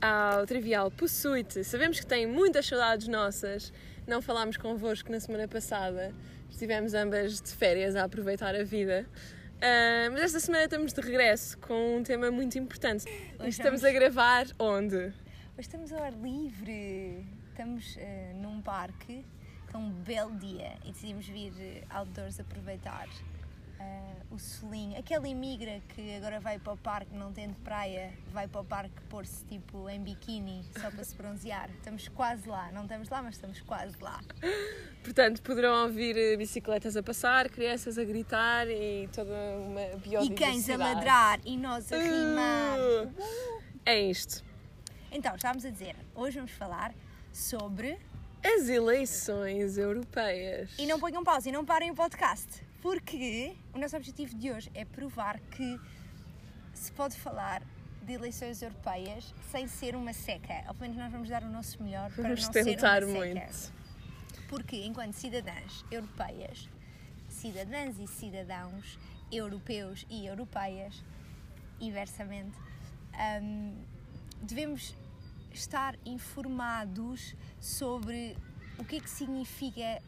ao Trivial Possuite. Sabemos que têm muitas saudades nossas. Não falámos convosco na semana passada. Estivemos ambas de férias a aproveitar a vida. Uh, mas esta semana estamos de regresso com um tema muito importante. Hoje estamos a gravar onde? Hoje estamos ao ar livre. Estamos eh, num parque com um belo dia e decidimos vir outdoors aproveitar eh, o solinho. Aquela imigra que agora vai para o parque, não tendo praia, vai para o parque pôr-se tipo em biquíni só para se bronzear. Estamos quase lá. Não estamos lá, mas estamos quase lá. Portanto, poderão ouvir eh, bicicletas a passar, crianças a gritar e toda uma E biodiversidade. cães a ladrar e nós a rimar. Uh, É isto. Então, estávamos a dizer, hoje vamos falar sobre As eleições europeias. E não ponham pausa e não parem o podcast, porque o nosso objetivo de hoje é provar que se pode falar de eleições europeias sem ser uma seca. Ao menos nós vamos dar o nosso melhor para Vamos não tentar ser uma seca. muito. Porque enquanto cidadãs europeias, cidadãs e cidadãos europeus e europeias, inversamente, hum, devemos estar informados sobre o que é que significa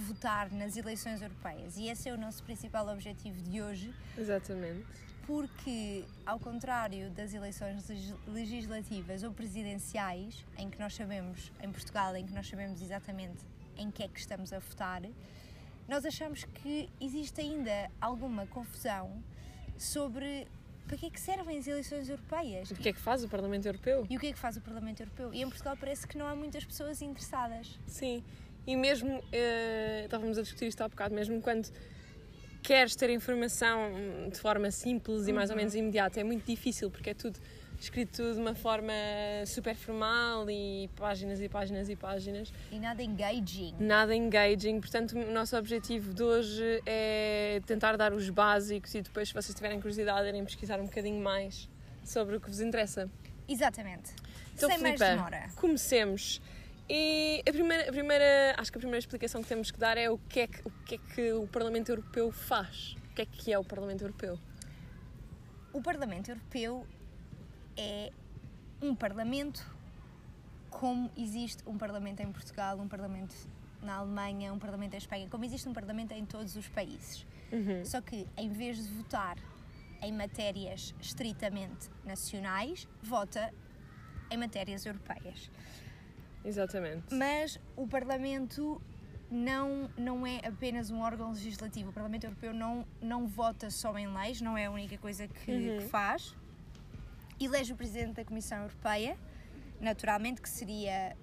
votar nas eleições europeias. E esse é o nosso principal objetivo de hoje, Exatamente. porque, ao contrário das eleições legis- legislativas ou presidenciais, em que nós sabemos, em Portugal, em que nós sabemos exatamente em que é que estamos a votar, nós achamos que existe ainda alguma confusão sobre para que é que servem as eleições europeias O que é que faz o Parlamento Europeu? e o que é que faz o Parlamento Europeu. E em Portugal parece que não há muitas pessoas interessadas. Sim. E mesmo, eh, estávamos a discutir isto há bocado, mesmo quando queres ter informação de forma simples e mais ou Uhum. menos imediata, é muito difícil porque é tudo escrito de uma forma super formal e páginas e páginas e páginas. E nada engaging. Nada engaging, portanto, o nosso objetivo de hoje é tentar dar os básicos e depois, se vocês tiverem curiosidade, irem pesquisar um bocadinho mais sobre o que vos interessa. Exatamente. Então, Sem mais Filipa, demora. comecemos. E a primeira, a primeira, acho que a primeira explicação que temos que dar é o que é que o, que é que o Parlamento Europeu faz. O que é que é o Parlamento Europeu? O Parlamento Europeu é um parlamento como existe um parlamento em Portugal, um parlamento na Alemanha, um parlamento em Espanha, como existe um parlamento em todos os países. Só que em vez de votar em matérias estritamente nacionais, vota em matérias europeias. Exatamente. Mas o Parlamento não, não é apenas um órgão legislativo. O Parlamento Europeu não, não vota só em leis, não é a única coisa que, Uhum. que faz. Elege o Presidente da Comissão Europeia, naturalmente, que seria,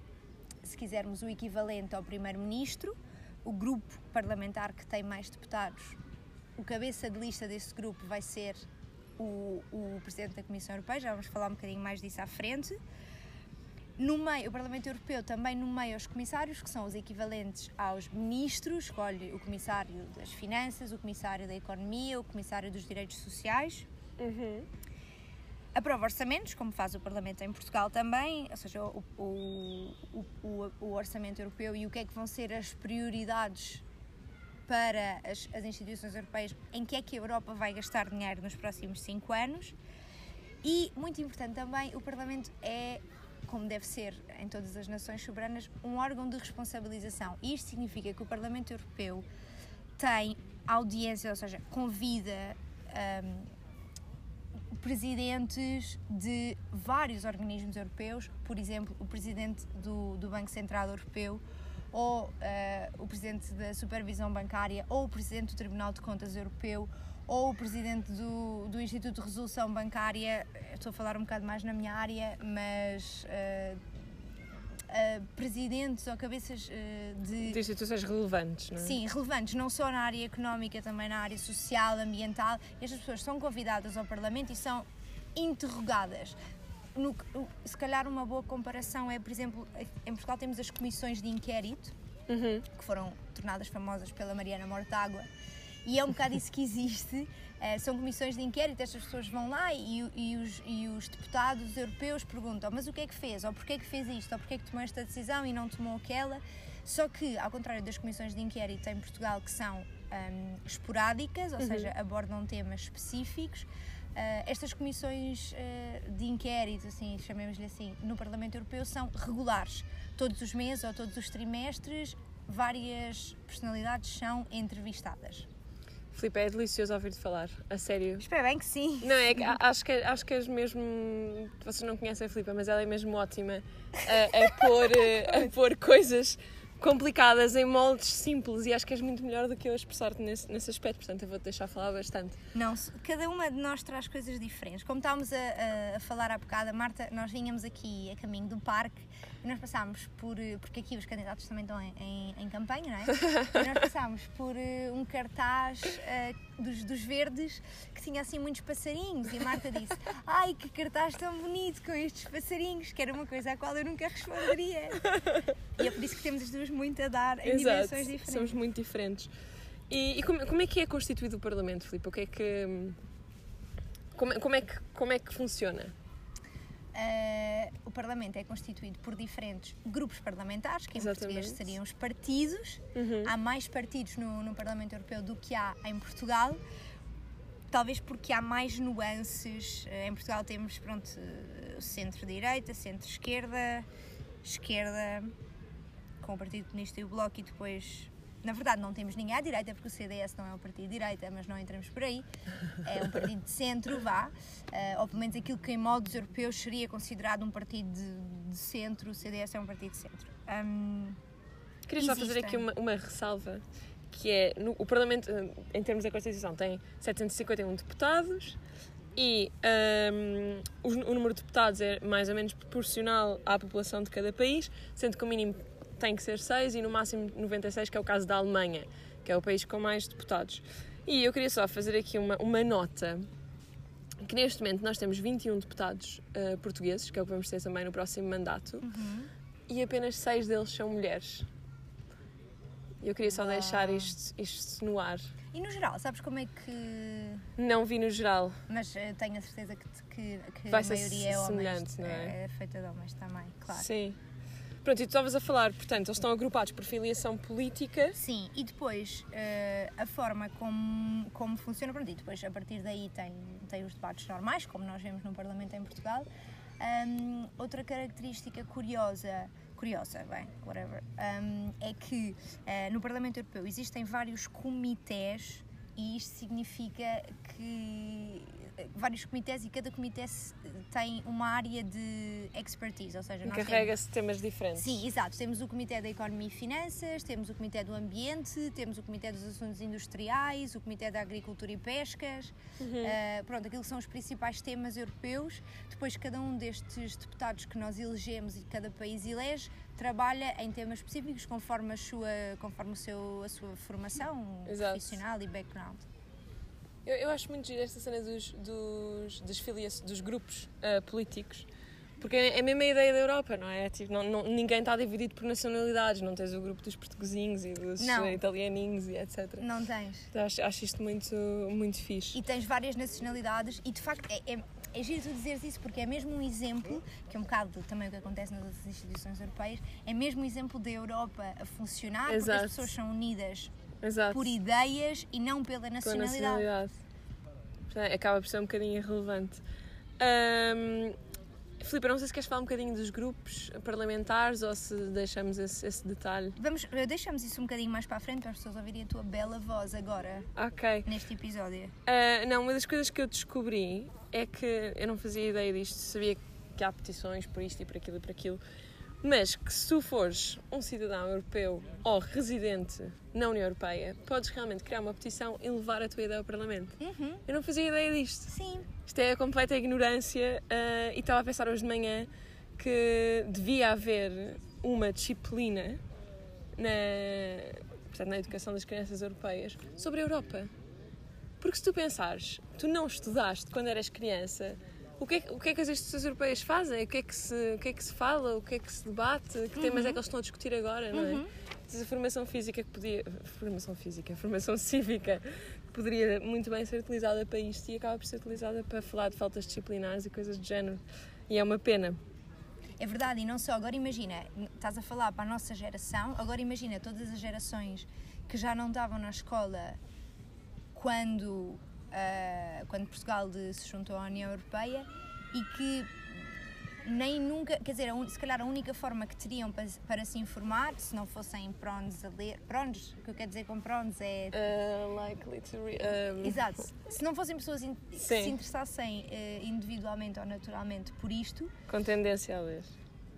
se quisermos, o equivalente ao Primeiro-Ministro. O grupo parlamentar que tem mais deputados, o cabeça de lista desse grupo vai ser o, o Presidente da Comissão Europeia, já vamos falar um bocadinho mais disso à frente. No meio, o Parlamento Europeu também nomeia os comissários, que são os equivalentes aos ministros, escolhe o comissário das finanças, o comissário da economia, o comissário dos direitos sociais. Uhum. Aprova orçamentos, como faz o Parlamento em Portugal também, ou seja, o, o, o, o- orçamento europeu e o que é que vão ser as prioridades para as, as instituições europeias, em que é que a Europa vai gastar dinheiro nos próximos cinco anos. E, muito importante também, o Parlamento é, como deve ser em todas as nações soberanas, um órgão de responsabilização. E isto significa que o Parlamento Europeu tem audiência, ou seja, convida hum, presidentes de vários organismos europeus, por exemplo, o presidente do, do Banco Central Europeu, ou eh, o presidente da Supervisão Bancária, ou o presidente do Tribunal de Contas Europeu, ou o presidente do, do Instituto de Resolução Bancária. Estou a falar um bocado mais na minha área, mas. eh, eh, presidentes ou cabeças eh, de, De instituições relevantes, não é? Sim, relevantes, não só na área económica, também na área social, ambiental. Estas pessoas são convidadas ao Parlamento e são interrogadas. No se calhar uma boa comparação é, por exemplo, em Portugal temos as comissões de inquérito, Uhum. que foram tornadas famosas pela Mariana Mortágua, e é um bocado isso que existe. Eh, são comissões de inquérito, estas pessoas vão lá e, e os, e os deputados europeus perguntam: mas o que é que fez? Ou porquê é que fez isto? Ou porquê é que tomou esta decisão e não tomou aquela? Só que, ao contrário das comissões de inquérito em Portugal, que são hum, esporádicas, ou seja, abordam temas específicos, Uh, estas comissões uh, de inquérito, assim, chamemos-lhe assim, no Parlamento Europeu são regulares. Todos os meses ou todos os trimestres, várias personalidades são entrevistadas. Filipe, é delicioso ouvir-te falar, a sério. Espero bem que sim. Não, é que acho que, acho que és mesmo. Vocês não conhecem a Filipe, mas ela é mesmo ótima a, a, pôr, a pôr coisas complicadas em moldes simples e acho que és muito melhor do que eu a expressar-te nesse, nesse aspecto, portanto eu vou-te deixar falar bastante. Não, cada uma de nós traz coisas diferentes. Como estávamos a, a, a falar há bocado, a Marta, nós vínhamos aqui a caminho do parque e nós passámos por, porque aqui os candidatos também estão em, em, em campanha, não é? E nós passámos por uh, um cartaz uh, dos, dos verdes que tinha assim muitos passarinhos e a Marta disse ai que cartaz tão bonito com estes passarinhos, que era uma coisa à qual eu nunca responderia. E é por isso que temos as duas muito a dar em Exato, dimensões diferentes. Somos muito diferentes. E, e como, como, é que é constituído o Parlamento, Filipe? O que é que. Como, como, é, que, como é que funciona? Uh, o Parlamento é constituído por diferentes grupos parlamentares, que em Exatamente. português seriam os partidos. Uhum. Há mais partidos no, no, Parlamento Europeu do que há em Portugal. Talvez porque há mais nuances. Uh, em Portugal temos, pronto, uh, centro-direita, centro-esquerda, esquerda, com o Partido Comunista e o Bloco, e depois na verdade, não temos ninguém à direita, porque o CDS não é um partido de direita, mas não entramos por aí. É um partido de centro, vá. Uh, ou pelo menos aquilo que em modos europeus seria considerado um partido de, de centro, o CDS é um partido de centro. Um, Queria só fazer aqui uma, uma ressalva, que é, no, o Parlamento, em termos da Constituição, tem 751 deputados, e um, o, o, número de deputados é mais ou menos proporcional à população de cada país, sendo que o mínimo tem que ser 6 e no máximo 96, que é o caso da Alemanha, que é o país com mais deputados. E eu queria só fazer aqui uma, uma nota que neste momento nós temos 21 deputados uh, portugueses, que é o que vamos ter também no próximo mandato, uhum. e apenas 6 deles são mulheres. Eu queria só Uau. deixar isto, isto no ar. E no geral, sabes como é que. Não vi no geral. Mas uh, tenho a certeza que, que, que a maioria é homens. Não é? é feita de homens também, claro. Sim. Pronto, e tu estavas a falar, portanto, eles estão agrupados por filiação política. Sim, e depois uh, a forma como, como funciona, pronto, e depois a partir daí tem, tem os debates normais, como nós vemos no Parlamento em Portugal. Um, outra característica curiosa, curiosa, bem, whatever, um, é que uh, no Parlamento Europeu existem vários comitês e isto significa que vários comitês e cada comitê tem uma área de expertise, ou seja, encarrega-se temas diferentes. Sim, exato. Temos o comitê da economia e finanças, temos o comitê do ambiente, temos o comitê dos assuntos industriais, o comitê da agricultura e pescas. Uhum. Uh, pronto, aquilo são os principais temas europeus. Depois cada um destes deputados que nós elegemos e cada país elege trabalha em temas específicos conforme a sua, conforme o seu, a sua formação Exato. profissional e background. Eu, eu acho muito gira esta cena dos, dos, das filias, dos grupos uh, políticos, porque é, é a mesma ideia da Europa, não é? Tipo, não, não, ninguém está dividido por nacionalidades, não tens o grupo dos portuguesinhos e dos não. italianinhos e etc. Não tens. Então, acho, acho isto muito, muito fixe. E tens várias nacionalidades e de facto é, é, é giro tu dizeres isso porque é mesmo um exemplo, que é um bocado também o que acontece nas outras instituições europeias, é mesmo um exemplo da Europa a funcionar Exato. porque as pessoas são unidas Exato. por ideias e não pela nacionalidade. Nacionalidade. Acaba por ser um bocadinho irrelevante. Um, Filipe, não sei se queres falar um bocadinho dos grupos parlamentares ou se deixamos esse, esse, detalhe. Vamos, eh, deixamos isso um bocadinho mais para a frente para as pessoas ouvirem a tua bela voz agora. Ok. Neste episódio. Uh, não, uma das coisas que eu descobri é que eu não fazia ideia disto, sabia que há petições por isto e por aquilo e por aquilo, mas que se tu fores um cidadão europeu ou residente na União Europeia, podes realmente criar uma petição e levar a tua ideia ao Parlamento. Uhum. Eu não fazia ideia disto. Sim. Isto é a completa ignorância uh, e estava a pensar hoje de manhã que devia haver uma disciplina na, portanto, na educação das crianças europeias sobre a Europa. Porque se tu pensares, tu não estudaste quando eras criança o que, é, o que é que as instituições europeias fazem? O que, é que se, o que é que se fala? O que é que se debate? Que temas uhum. é que eles estão a discutir agora, não é? Uhum. a formação física que podia. Formação física, formação cívica que poderia muito bem ser utilizada para isto e acaba por ser utilizada para falar de faltas disciplinares e coisas do género. E é uma pena. É verdade, e não só. Agora imagina, estás a falar para a nossa geração, agora imagina todas as gerações que já não estavam na escola quando ah, quando Portugal de- se juntou à União Europeia e que nem nunca, quer dizer, a se calhar a única forma que teriam para, para se informar, se não fossem prones a ler, prones, o que eu quero dizer com prones é Uh, likely to re- um, Exato. Se não fossem pessoas in- que se interessassem eh, individualmente ou naturalmente por isto, Com tendência a ler.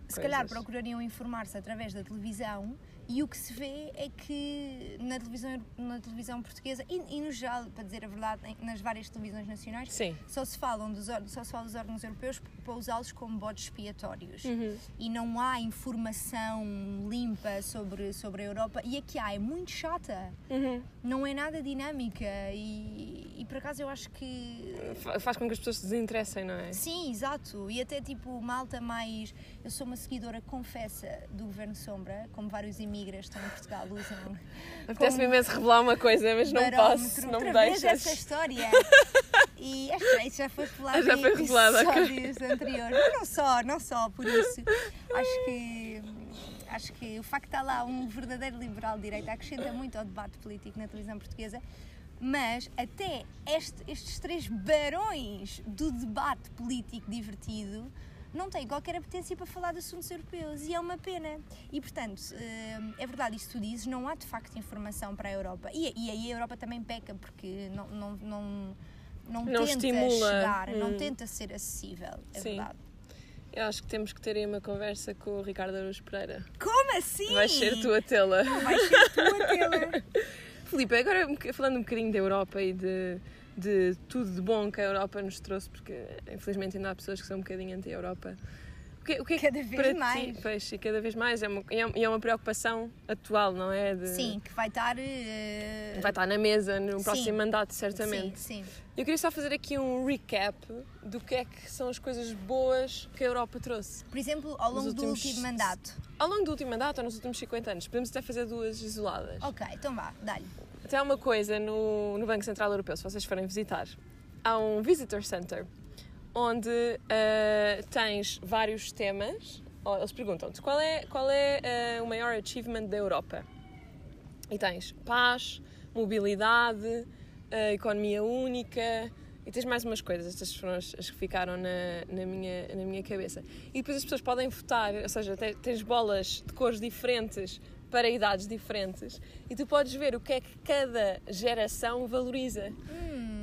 se calhar coisas. procurariam informar-se através da televisão e o que se vê é que na televisão, na televisão portuguesa e, e no geral, para dizer a verdade, nas várias televisões nacionais, Sim. só se, falam dos, só se fala dos órgãos europeus para usá-los como bodes expiatórios. Uhum. E não há informação limpa sobre, sobre a Europa. E a que há é muito chata. Uhum. Não é nada dinâmica. E, e por acaso eu acho que Fa- Faz com que as pessoas se desinteressem, não é? Sim, exato. E até tipo, malta mais. Eu sou uma seguidora confessa do Governo Sombra, como vários imigrantes estão em Portugal usam. Apetece-me imenso revelar uma coisa, mas não posso, não me deixas. essa história. E isso já foi revelado Já foi em revelado, episódios anteriores. Mas não só, não só por isso. Acho que. Acho que o facto de estar lá um verdadeiro liberal de direita acrescenta muito ao debate político na televisão portuguesa, mas até este- estes três barões do debate político divertido não têm qualquer apetência para falar de assuntos europeus e é uma pena. E portanto, eh, é verdade que tu dizes, não há de facto informação para a Europa. E, e aí a Europa também peca porque não, não, não, não, Não tenta estimula. chegar, não Hum. tenta ser acessível. É Sim. verdade. Eu acho que temos que ter aí uma conversa com o Ricardo Araújo Pereira. Como assim? Vais ser tu a tê-la. Vais ser tu a tê-la. Filipe, agora falando um bocadinho da Europa e de, de tudo de bom que a Europa nos trouxe, porque infelizmente ainda há pessoas que são um bocadinho anti-Europa. O que, o que é que Cada vez para mais. Ti, pois, e cada vez mais. É uma, e é- é uma preocupação atual, não é? De- Sim, que vai estar. eh, Vai estar na mesa no Sim. próximo mandato, certamente. Sim, sim. Eu queria só fazer aqui um recap do que é que são as coisas boas que a Europa trouxe. Por exemplo, ao longo do últimos- último mandato. Ao longo do último mandato ou nos últimos 50 anos, podemos até fazer duas isoladas. Ok, então vá, dá-lhe. Até há uma coisa no, no Banco Central Europeu, se vocês forem visitar, há um Visitor Center onde ah, tens vários temas. Eles perguntam-te qual é, qual é ah, o maior achievement da Europa? E tens paz, mobilidade, ah, economia única e tens mais umas coisas. Estas foram as, as que ficaram na, na, minha, na minha cabeça. E depois as pessoas podem votar, ou seja, te- tens bolas de cores diferentes para idades diferentes e tu podes ver o que é que cada geração valoriza.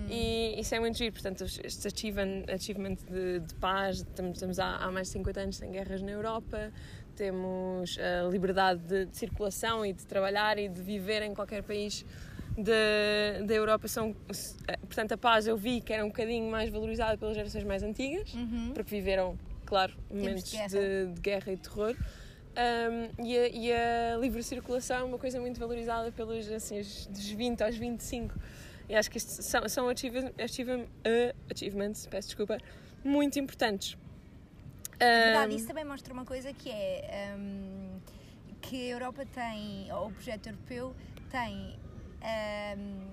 E isso é muito giro, portanto, este achievement, achievement de, de paz, estamos, estamos há, há mais de 50 anos sem guerras na Europa, temos a liberdade de, de circulação e de trabalhar e de viver em qualquer país da da Europa. São, eh, portanto, a paz eu vi que era um bocadinho mais valorizada pelas gerações mais antigas, porque viveram, claro, momentos de guerra. de, de guerra e terror. Um, e, a, e a livre circulação é uma coisa muito valorizada pelos assim, os- dos 20 aos 25. E acho que isto são, são achievem- achievem- uh, achievements, peço desculpa, muito importantes. Na verdade, Um, isso também mostra uma coisa que é hum, que a Europa tem, ou o projeto europeu tem hum,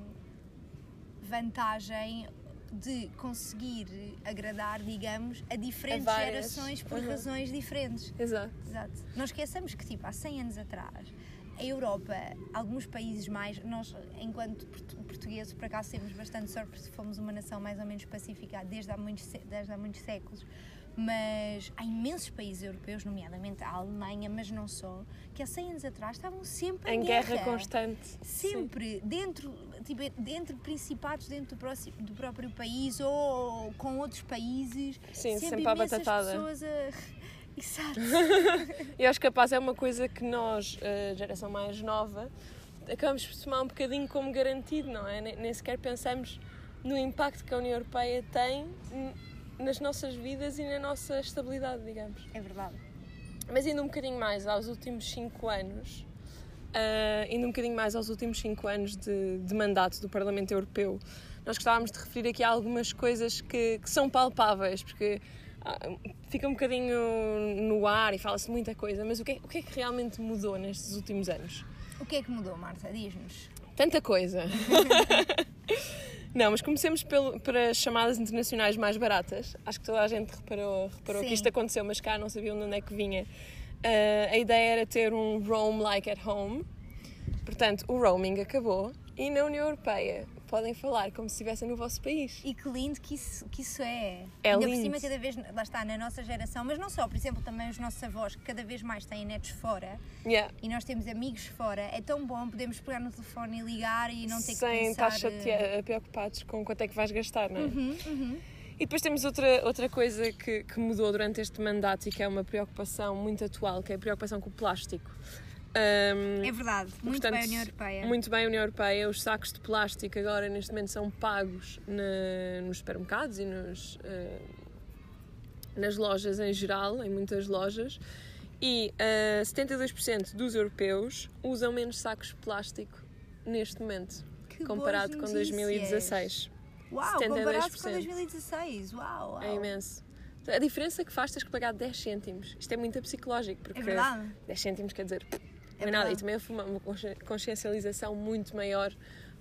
vantagem de conseguir agradar, digamos, a diferentes A gerações por Uhum. razões diferentes. Exato. Exato. Não esqueçamos que, tipo, há 100 anos atrás, a Europa, alguns países mais, nós, enquanto portu- portugueses, por acaso temos bastante sorte porque fomos uma nação mais ou menos pacífica desde há muitos, desde há muitos séculos, mas há imensos países europeus, nomeadamente a Alemanha, mas não só, que há 100 anos atrás estavam sempre Em guerra, constante. Sempre, dentro, tipo, dentro de principados dentro do, próximo, do próprio país ou com outros países. Sim, sempre, sempre imensas batatada. pessoas a... Exato. E acho que a paz é uma coisa que nós, a geração mais nova, acabamos por tomar um bocadinho como garantido, não é? Nem, sequer pensamos no impacto que a União Europeia tem nas nossas vidas e na nossa estabilidade, digamos. É verdade. Mas indo um bocadinho mais aos últimos 5 anos, ah, indo um bocadinho mais aos últimos 5 anos de, de mandato do Parlamento Europeu, nós gostávamos de referir aqui algumas coisas que, que são palpáveis, porque ah, fica um bocadinho no ar e fala-se muita coisa, mas o que, é, o que é que realmente mudou nestes últimos anos? O que é que mudou, Marta? Diz-nos. Tanta coisa! Não, mas comecemos pelo, para as chamadas internacionais mais baratas. Acho que toda a gente reparou, reparou Sim. que isto aconteceu, mas cá não sabiam de onde é que vinha. Ah, a ideia era ter um roam like at home. Portanto, o roaming acabou e na União Europeia podem falar como se estivessem no vosso país. E que lindo que isso, que isso é. É Ainda lindo. por cima, cada vez, lá está, na nossa geração, mas não só, por exemplo, também os nossos avós, que cada vez mais têm netos fora Yeah. e nós temos amigos fora, é tão bom podermos pegar no telefone e ligar e não ter que Sem pensar... estar chatea- preocupados com quanto é que vais gastar, não é? Uhum, uhum. E depois temos outra, outra coisa que, que mudou durante este mandato e que é uma preocupação muito atual, que é a preocupação com o plástico. Ahm, É verdade, muito portanto, bem a União Europeia. Muito bem a União Europeia. Os sacos de plástico agora, neste momento, são pagos na- nos supermercados e nos, eh, nas lojas em geral, em muitas lojas. E eh, 72% dos europeus usam menos sacos de plástico neste momento, Que comparado com notícias. 2016. Uau, comparado com 72%. 2016, uau, uau. É imenso. A diferença que faz tens que pagar 10 cêntimos. Isto é muito psicológico, porque É verdade. 10 cêntimos quer dizer, É nada. E também houve uma, uma consci- consciencialização muito maior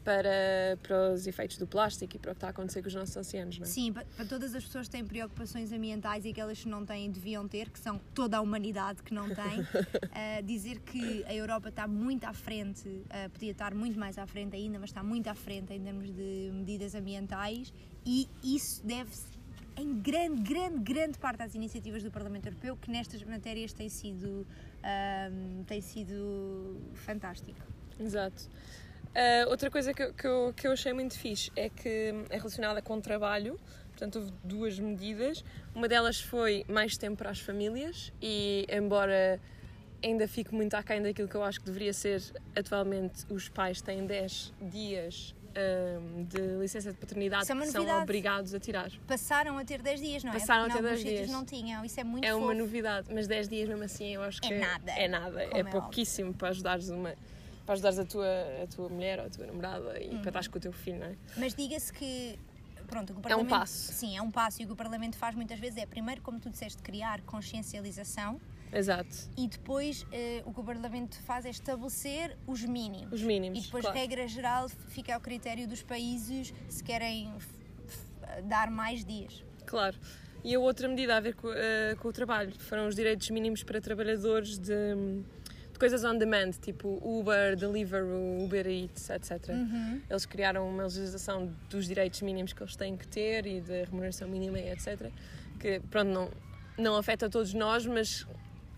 para, para os efeitos do plástico e para o que está a acontecer com os nossos oceanos, não é? Sim, pa- para todas as pessoas que têm preocupações ambientais e aquelas que não têm deviam ter, que são toda a humanidade que não tem, eh, dizer que a Europa está muito à frente, eh, podia estar muito mais à frente ainda, mas está muito à frente em termos de medidas ambientais e isso deve-se em grande, grande, grande parte às iniciativas do Parlamento Europeu, que nestas matérias tem sido, ahm, tem sido fantástico. Exato. Ah, outra coisa que, que, eu, que eu achei muito fixe é que é relacionada com o trabalho. Portanto, houve duas medidas. Uma delas foi mais tempo para as famílias e, embora ainda fique muito aquém daquilo que eu acho que deveria ser, atualmente os pais têm 10 dias ahm, de licença de paternidade Isso é uma que são obrigados a tirar. Passaram a ter 10 dias, não é? Passaram Porque a ter em alguns 10 sítios dias. não tinham, isso é muito É uma fofo. novidade, mas 10 dias mesmo assim eu acho É que nada, é nada, como é é pouquíssimo para ajudares uma para ajudares a tua, a tua mulher ou a tua namorada e Uhum. para estares com o teu filho, não é? Mas diga-se que, pronto, o que É um passo. Sim, é um passo e o que o Parlamento faz muitas vezes é, primeiro, como tu disseste, criar consciencialização Exato. e depois eh, o que o Parlamento faz é estabelecer os mínimos. Os mínimos. E depois, claro. regra geral, fica ao critério dos países se querem dar mais dias. Claro. E a outra medida a ver com, eh, com o trabalho foram os direitos mínimos para trabalhadores de, coisas on demand, tipo Uber, Deliveroo, Uber Eats, etc. Uhum. Eles criaram uma legislação dos direitos mínimos que eles têm que ter e da remuneração mínima, etc. Que, pronto, não, não afeta todos nós, mas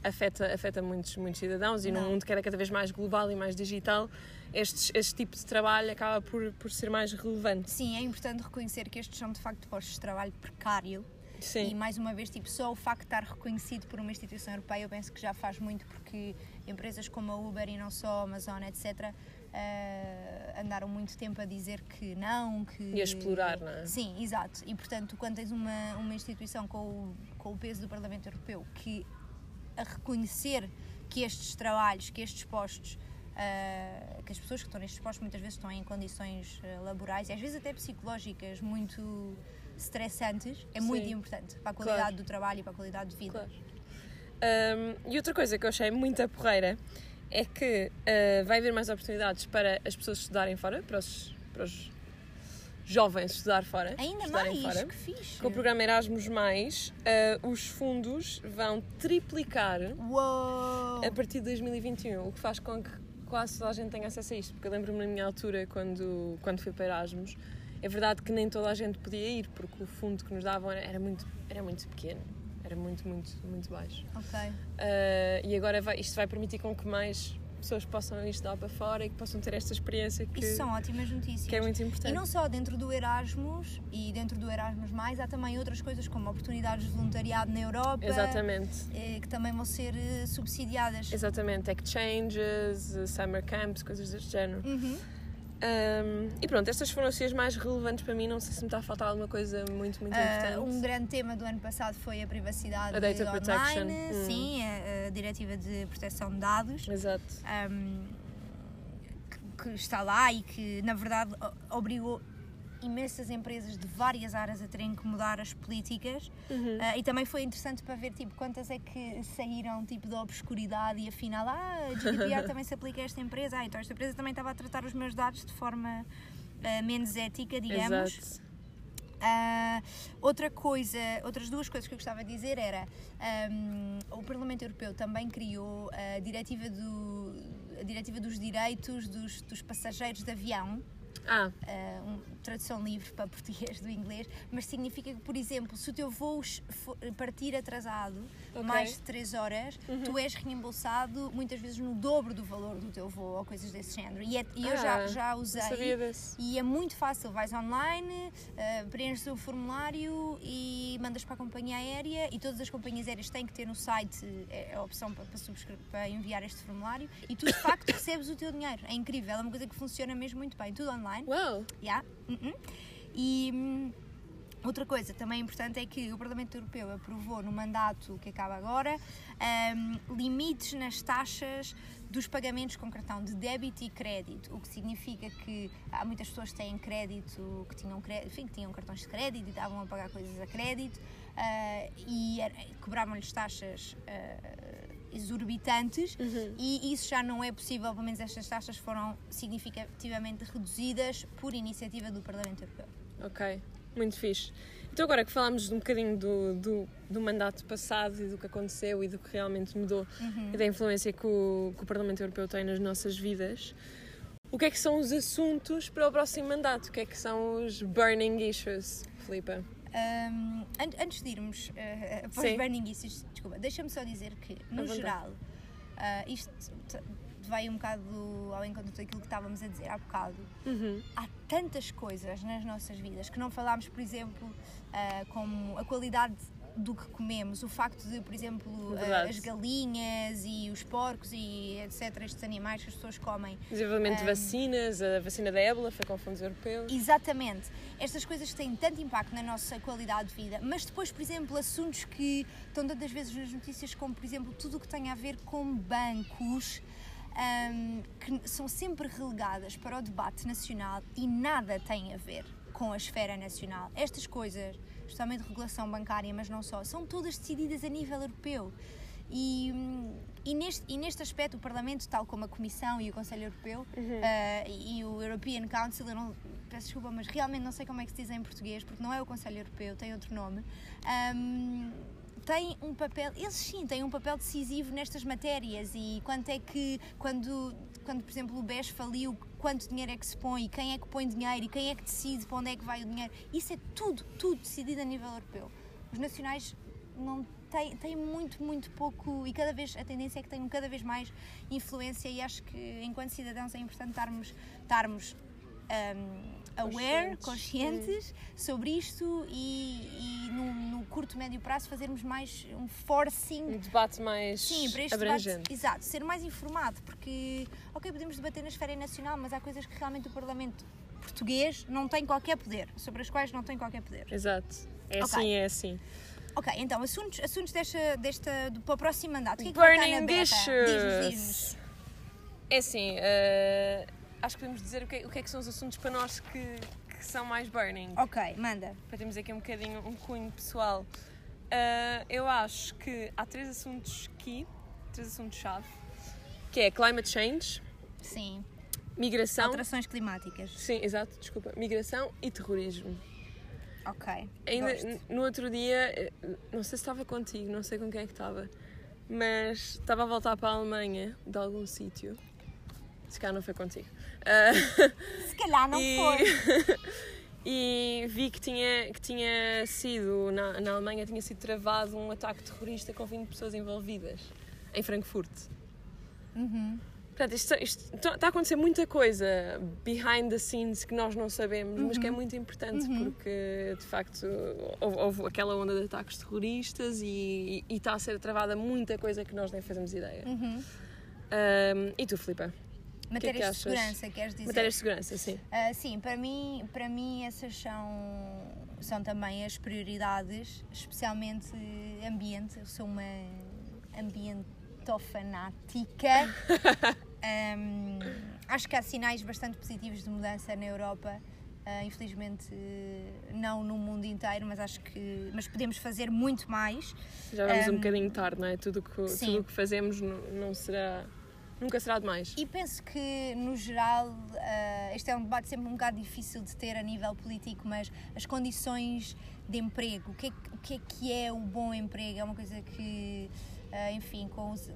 afeta, afeta muitos, muitos cidadãos e num Não. mundo que era cada vez mais global e mais digital, estes, este tipo de trabalho acaba por, por ser mais relevante. Sim, é importante reconhecer que estes são de facto postos de trabalho precário E Sim, mais uma vez, tipo, só o facto de estar reconhecido por uma instituição europeia, eu penso que já faz muito, porque empresas como a Uber e não só, a Amazon, etc., eh, andaram muito tempo a dizer que não, que... E a explorar, não é? Sim, exato. E, portanto, quando tens uma, uma instituição com o, com o peso do Parlamento Europeu que a reconhecer que estes trabalhos, que estes postos, eh, que as pessoas que estão nestes postos muitas vezes estão em condições eh, laborais e às vezes até psicológicas muito estressantes, é muito Sim. importante para a qualidade Claro. do trabalho e para a qualidade de vida. claro. Um, e outra coisa que eu achei muito a porreira é que uh, vai haver mais oportunidades para as pessoas estudarem fora, para os, para os jovens estudar fora. Ainda mais, fora. que fixe! Com o programa Erasmus, uh, os fundos vão triplicar Uou! a partir de 2021, o que faz com que quase toda a gente tenha acesso a isto. Porque eu lembro-me na minha altura, quando, quando fui para Erasmus, é verdade que nem toda a gente podia ir, porque o fundo que nos davam era, era muito, era muito pequeno, era muito, muito, muito baixo. Ok. Uh, e agora vai- isto vai permitir com que mais pessoas possam ir estudar para fora e que possam ter esta experiência que, Isso são ótimas notícias. que é muito importante. E não só dentro do Erasmus e dentro do Erasmus, mais, há também outras coisas como oportunidades de voluntariado na Europa. Exatamente. eh, que também vão ser eh, subsidiadas. Exatamente, exchanges, uh, summer camps, coisas deste género. Uhum. Um, e pronto, estas foram assim as mais relevantes para mim. Não sei se me está a faltar alguma coisa muito, muito Ah, importante. um grande tema do ano passado foi a privacidade A data online, protection. Hum. sim, a, a diretiva de proteção de dados. Exato. um, que, que está lá e que, na verdade, obrigou imensas empresas de várias áreas a terem que mudar as políticas Uhum. Ah, e também foi interessante para ver tipo, quantas é que saíram tipo, da obscuridade e afinal, ah, a GDPR também se aplica a esta empresa, ah, então esta empresa também estava a tratar os meus dados de forma ah, menos ética, digamos. Exato. Ah, outra coisa, outras duas coisas que eu gostava de dizer era ahm, o Parlamento Europeu também criou a diretiva, do, a diretiva dos direitos dos, dos passageiros de avião Ah, uh, um, tradução livre para português do inglês, mas significa que, por exemplo, se o teu voo partir atrasado Ok. mais de 3 horas, tu és reembolsado muitas vezes no dobro do valor do teu voo ou coisas desse género. E, é- e eu já, Ah, já não sabia usei. desse. E é muito fácil, vais online, uh, preenches o formulário e mandas para a companhia aérea e todas as companhias aéreas têm que ter no site eh, a opção para, para, para enviar este formulário e tu de facto recebes o teu dinheiro. É incrível, é uma coisa que funciona mesmo muito bem, tudo online. Uau! Yeah. uhum. E hum, outra coisa também importante é que o Parlamento Europeu aprovou no mandato que acaba agora hum, limites nas taxas dos pagamentos com cartão de débito e crédito, o que significa que há muitas pessoas que têm crédito, que tinham, enfim, que tinham cartões de crédito e estavam a pagar coisas a crédito ah, e cobravam-lhes taxas exorbitantes e isso já não é possível, pelo menos estas taxas foram significativamente reduzidas por iniciativa do Parlamento Europeu. Ok, muito fixe. Então agora que falámos um bocadinho do, do, do mandato passado e do que aconteceu e do que realmente mudou e da influência que o, que o Parlamento Europeu tem nas nossas vidas, o que é que são os assuntos para o próximo mandato? O que é que são os burning issues, Filipa? Um, an- antes de irmos uh, para os burning issues, desculpa, deixa-me só dizer que, no geral, uh, isto vai um bocado ao encontro daquilo que estávamos a dizer há bocado. Uhum. Há tantas coisas nas nossas vidas que não falámos, por exemplo, uh, como a qualidade do que comemos, o facto de, por exemplo, uh, Verdade. as galinhas e os porcos e etc, estes animais que as pessoas comem, Desenvolvimento de Um, vacinas, a vacina da ébola foi com fundos europeus. Exatamente. Estas coisas têm tanto impacto na nossa qualidade de vida, mas depois, por exemplo, assuntos que estão tantas vezes nas notícias, como por exemplo tudo o que tem a ver com bancos, ahm, que são sempre relegadas para o debate nacional e nada tem a ver com a esfera nacional. Estas coisas, especialmente regulação bancária, mas não só, são todas decididas a nível europeu. E, e, neste, e neste aspecto, o Parlamento, tal como a Comissão e o Conselho Europeu ah, e o European Council, eu não, peço desculpa, mas realmente não sei como é que se diz em português, porque não é o Conselho Europeu, tem outro nome. hum, tem um papel, eles sim têm um papel decisivo nestas matérias e quanto é que, quando, quando por exemplo o BES faliu, quanto dinheiro é que se põe, quem é que põe dinheiro e quem é que decide para onde é que vai o dinheiro, isso é tudo, tudo decidido a nível europeu. Os nacionais não têm, têm muito, muito pouco e cada vez, a tendência é que tenham cada vez mais influência e acho que enquanto cidadãos é importante estarmos, estarmos um, aware, Conscientes. sobre isto e, e no, no curto, médio prazo fazermos mais um forcing Um debate mais Sim, para este abrangente. debate, exato, ser mais informado, porque, ok, podemos debater na esfera nacional, mas há coisas que realmente o Parlamento português não tem qualquer poder, sobre as quais não tem qualquer poder. Exato. É assim, é assim. Ok, então, assuntos, assuntos desta, desta, do, para o próximo mandato, o que é que vai estar na Burning beta? Diz-nos, diz-nos. É assim, eh, acho que podemos dizer o que, é, o que é que são os assuntos para nós que, que são mais burning. Ok, manda. Para termos aqui um bocadinho um cunho pessoal. Eh, eu acho que há três assuntos aqui, três assuntos-chave, que é climate change, Sim, migração. alterações climáticas. Sim, exato, desculpa. Migração e terrorismo. Ok, Ainda gosto. no outro dia, eh, não sei se estava contigo, não sei com quem é que estava, mas estava a voltar para a Alemanha de algum sítio. Se calhar não foi contigo. Ah, Se calhar não e, foi. e vi que tinha, que tinha sido, na, na Alemanha, tinha sido travado um ataque terrorista com 20 pessoas envolvidas, em Frankfurt. Uhum. Portanto, isto, isto- está a acontecer muita coisa behind the scenes que nós não sabemos, mas que é muito importante porque, de facto, houve, houve aquela onda de ataques terroristas e, e está a ser travada muita coisa que nós nem fazemos ideia. Uhum. Ahm, e tu, Filipa? Matérias de achas? segurança, queres dizer? Matérias de segurança, sim. Ah, sim, para mim, para mim essas são, são também as prioridades, especialmente ambiente. Eu sou uma ambientofanática. Ahm, acho que há sinais bastante positivos de mudança na Europa. Ah, infelizmente não no mundo inteiro, mas acho que mas podemos fazer muito mais. Já vamos um Ahm, bocadinho tarde, não é? Tudo o que, o que fazemos não, não será. Nunca será demais. E penso que, no geral, ah, este é um debate sempre um bocado difícil de ter a nível político, mas as condições de emprego, o que é, o que, é que é o bom emprego? É uma coisa que, ah, enfim, com os,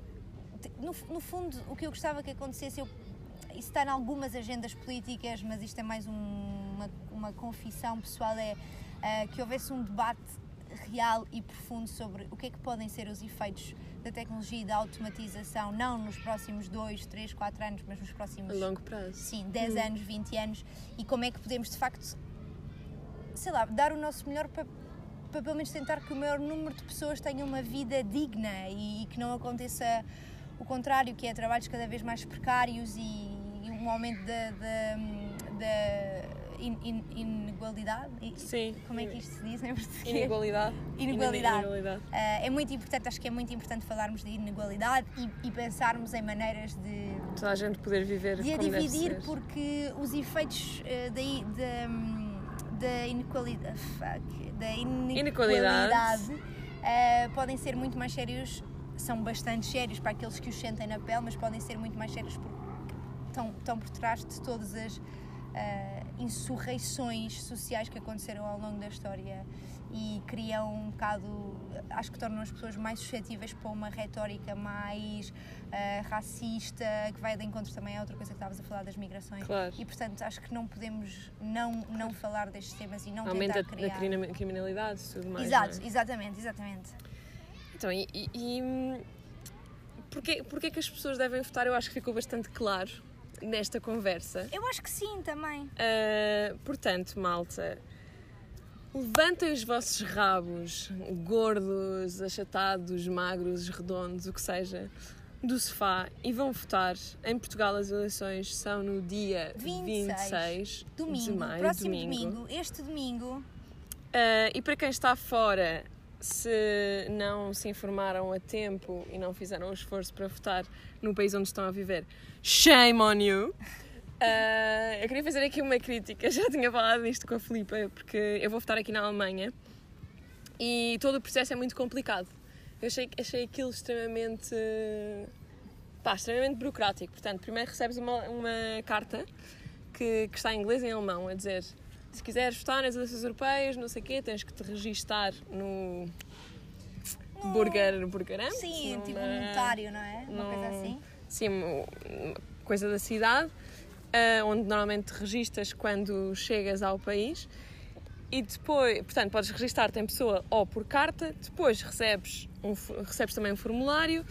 no, no fundo, o que eu gostava que acontecesse, eu isso está em algumas agendas políticas, mas isto é mais um, uma, uma confissão pessoal, é uh, que houvesse um debate real e profundo sobre o que é que podem ser os efeitos da tecnologia e da automatização, não nos próximos 2, 3, 4 anos, mas nos próximos. A longo prazo. Sim, 10 hum. anos, 20 anos, e como é que podemos de facto, sei lá, dar o nosso melhor para, para pelo menos tentar que o maior número de pessoas tenha uma vida digna e, e que não aconteça o contrário, que é trabalhos cada vez mais precários e, e um aumento da, in, in. Sim. Como é que isto se diz em português? Inigualdade. Inigualdade. inigualdade. Uh, é muito importante, acho que é muito importante falarmos de inigualdade e, e pensarmos em maneiras de. Toda a gente poder viver de a dividir, porque os efeitos uh, da, da, da inequalidade. Fuck, da inequalidade. Uh, podem ser muito mais sérios, são bastante sérios para aqueles que os sentem na pele, mas podem ser muito mais sérios porque estão, estão por trás de todas as uh, insurreições sociais que aconteceram ao longo da história e criam um bocado, acho que tornam as pessoas mais suscetíveis para uma retórica mais uh, racista, que vai de encontro também a outra coisa que estavas a falar das migrações. Claro. E portanto acho que não podemos não, não falar destes temas e não Aumenta tentar criar... a criminalidade e tudo mais. Exato, é? exatamente, exatamente. Então, e, e, e hum, porquê, porquê que as pessoas devem votar? Eu acho que ficou bastante claro nesta conversa. Eu acho que sim também. Uh, portanto, malta, levantem os vossos rabos, gordos, achatados, magros, redondos, o que seja, do sofá e vão votar. Em Portugal as eleições são no dia 26, 26 domingo, de maio, próximo domingo. domingo este domingo. Uh, e para quem está fora, se não se informaram a tempo e não fizeram o esforço para votar no país onde estão a viver, shame on you! Uh, eu queria fazer aqui uma crítica, já tinha falado disto com a Filipa, porque eu vou votar aqui na Alemanha e todo o processo é muito complicado. Eu achei, achei aquilo extremamente. pá, extremamente burocrático. Portanto, primeiro recebes uma, uma carta que, que está em inglês e em alemão a dizer se quiseres votar nas eleições europeias, não sei o quê, tens que te registar no, no... Burger, Burger Sim, numa... tipo um notário, não é? Uma coisa assim. Sim, uma coisa da cidade, uh, onde normalmente te registas quando chegas ao país. E depois, portanto, podes registar-te em pessoa ou por carta, depois recebes, um, recebes também um formulário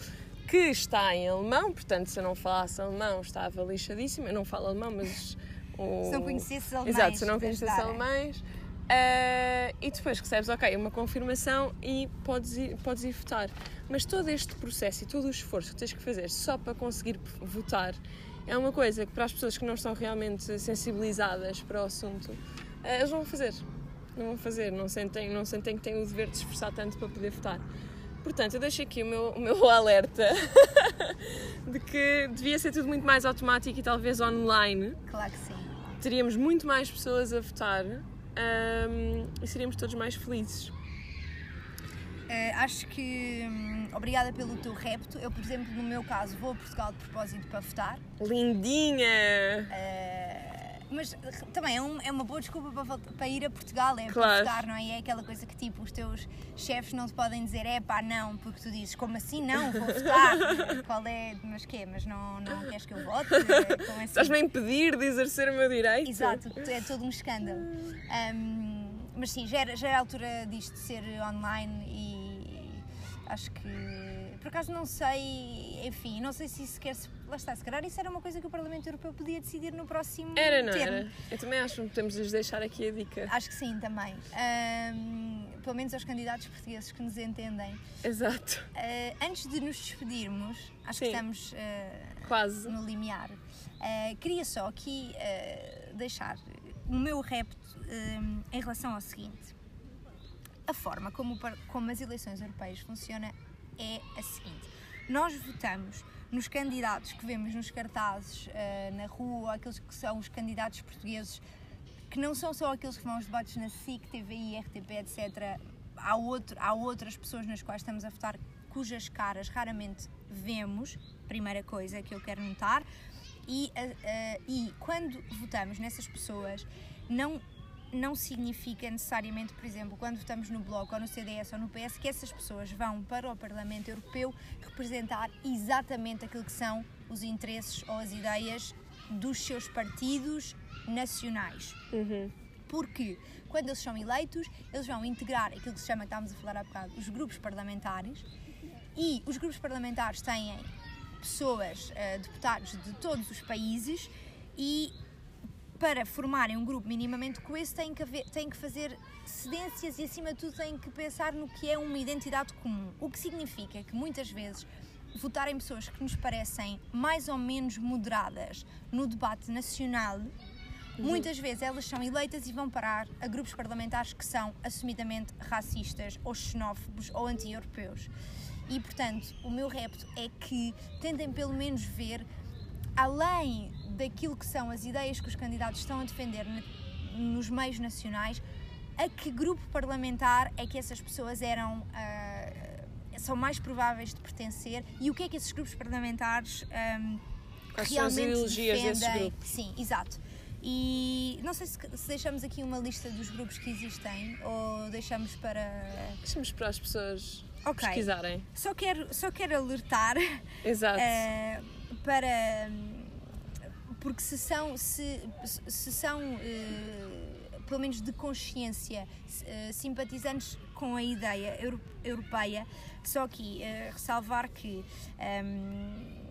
que está em alemão, portanto, se eu não falasse alemão estava lixadíssima. Eu não falo alemão, mas o... Se não conhecesses alemães. Exato, se não conhecesses alemães. Uh, e depois recebes, ok, uma confirmação e podes ir, podes ir votar. Mas todo este processo e todo o esforço que tens que fazer só para conseguir votar é uma coisa que para as pessoas que não estão realmente sensibilizadas para o assunto, uh, eles vão fazer. Não vão fazer, não sentem, não sentem que têm o dever de esforçar tanto para poder votar. Portanto, eu deixo aqui o meu, o meu alerta de que devia ser tudo muito mais automático e talvez online. Claro que sim teríamos muito mais pessoas a votar um, e seríamos todos mais felizes. Uh, acho que um, obrigada pelo teu repto. Eu, por exemplo, no meu caso, vou a Portugal de propósito para votar. Lindinha! Uh, mas também é, um, é, uma boa desculpa para, para, ir a Portugal, é claro. para votar, não é? É aquela coisa que tipo, os teus chefes não te podem dizer é pá, não, porque tu dizes como assim não, vou votar. Qual é, mas quê? Mas não, não queres que eu vote? Como assim? Estás-me a impedir de exercer o meu direito? Exato, é todo um escândalo. Um, mas sim, já era, já era a altura disto ser online e acho que por acaso não sei, enfim, não sei se isso quer se. Lá está, se calhar isso era uma coisa que o Parlamento Europeu podia decidir no próximo Era, não termo. era? Eu também acho que podemos lhes deixar aqui a dica. Acho que sim, também. Um, pelo menos aos candidatos portugues que nos entendem. Exato. Uh, antes de nos despedirmos, acho sim. que estamos uh, quase no limiar. Uh, queria só aqui deixar o meu repto em relação ao seguinte. A forma como, como as eleições europeias funcionam é a seguinte: nós votamos nos candidatos que vemos nos cartazes uh, na rua, aqueles que são os candidatos portugueses, que não são só aqueles que vão aos debates na SIC, TVI, RTP, etc. Há, outro, há outras pessoas nas quais estamos a votar cujas caras raramente vemos, primeira coisa que eu quero notar, e, uh, uh, e quando votamos nessas pessoas, não não significa necessariamente, por exemplo, quando votamos no Bloco ou no CDS ou no PS, que essas pessoas vão para o Parlamento Europeu representar exatamente aquilo que são os interesses ou as ideias dos seus partidos nacionais. Uhum. Porque quando eles são eleitos, eles vão integrar aquilo que se chama, estávamos a falar há bocado, os grupos parlamentares. E os grupos parlamentares têm pessoas, eh, deputados de todos os países e para formarem um grupo minimamente coeso têm que, haver, têm que fazer cedências e acima de tudo têm que pensar no que é uma identidade comum. O que significa que muitas vezes votar em pessoas que nos parecem mais ou menos moderadas no debate nacional Muitas vezes elas são eleitas e vão parar a grupos parlamentares que são assumidamente racistas ou xenófobos ou anti-europeus. E portanto, o meu repto é que tentem pelo menos ver além daquilo que são as ideias que os candidatos estão a defender nos meios nacionais, a que grupo parlamentar é que essas pessoas eram ah, são mais prováveis de pertencer e o que é que esses grupos parlamentares ahm, Quais são as realmente ideologias desses defendem. grupos? Sim, exato. E não sei se, se deixamos aqui uma lista dos grupos que existem ou deixamos para. Deixamos para as pessoas Ok. pesquisarem. Só quero, só quero alertar Exato. eh, para. Porque se são, se, se são eh, pelo menos de consciência, eh, simpatizantes com a ideia euro- europeia, só aqui eh, ressalvar que. ehm,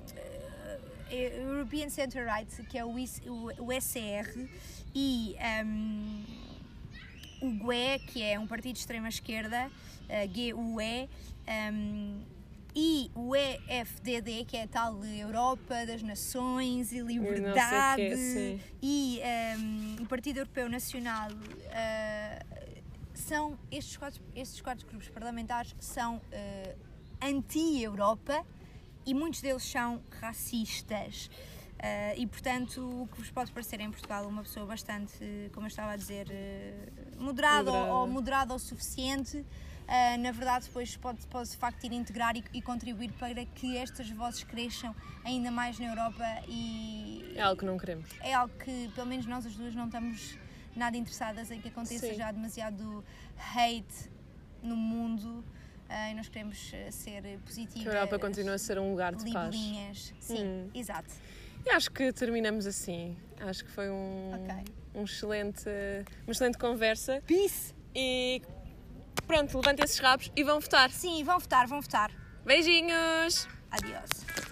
eh, European Center Right, que é o, IC o, o ECR, e ehm, o GUE, que é um partido de extrema-esquerda, eh, GUE, ehm, e o EFDD, que é a tal Europa das Nações e Liberdade, quê, e ehm, o Partido Europeu Nacional, eh, são estes quatro, estes quatro grupos parlamentares são eh, anti-Europa e muitos deles são racistas. Eh, e portanto, o que vos pode parecer em Portugal uma pessoa bastante, como eu estava a dizer, moderada, Moderada. Ou, ou moderada o suficiente, eh, na verdade depois pode, pode de facto ir integrar e, e contribuir para que estas vozes cresçam ainda mais na Europa e É algo que não queremos. é algo que pelo menos nós as duas não estamos nada interessadas em que aconteça Sim. já demasiado hate no mundo eh, e nós queremos eh, ser positivas. Que a Europa continua a ser um lugar de paz. Sim, Hum. exato. E acho que terminamos assim. Acho que foi um, Ok. um excelente, uma excelente conversa. Peace! E pronto, levantem esses rabos e vão votar. Sim, vão votar, vão votar. Beijinhos! Adiós.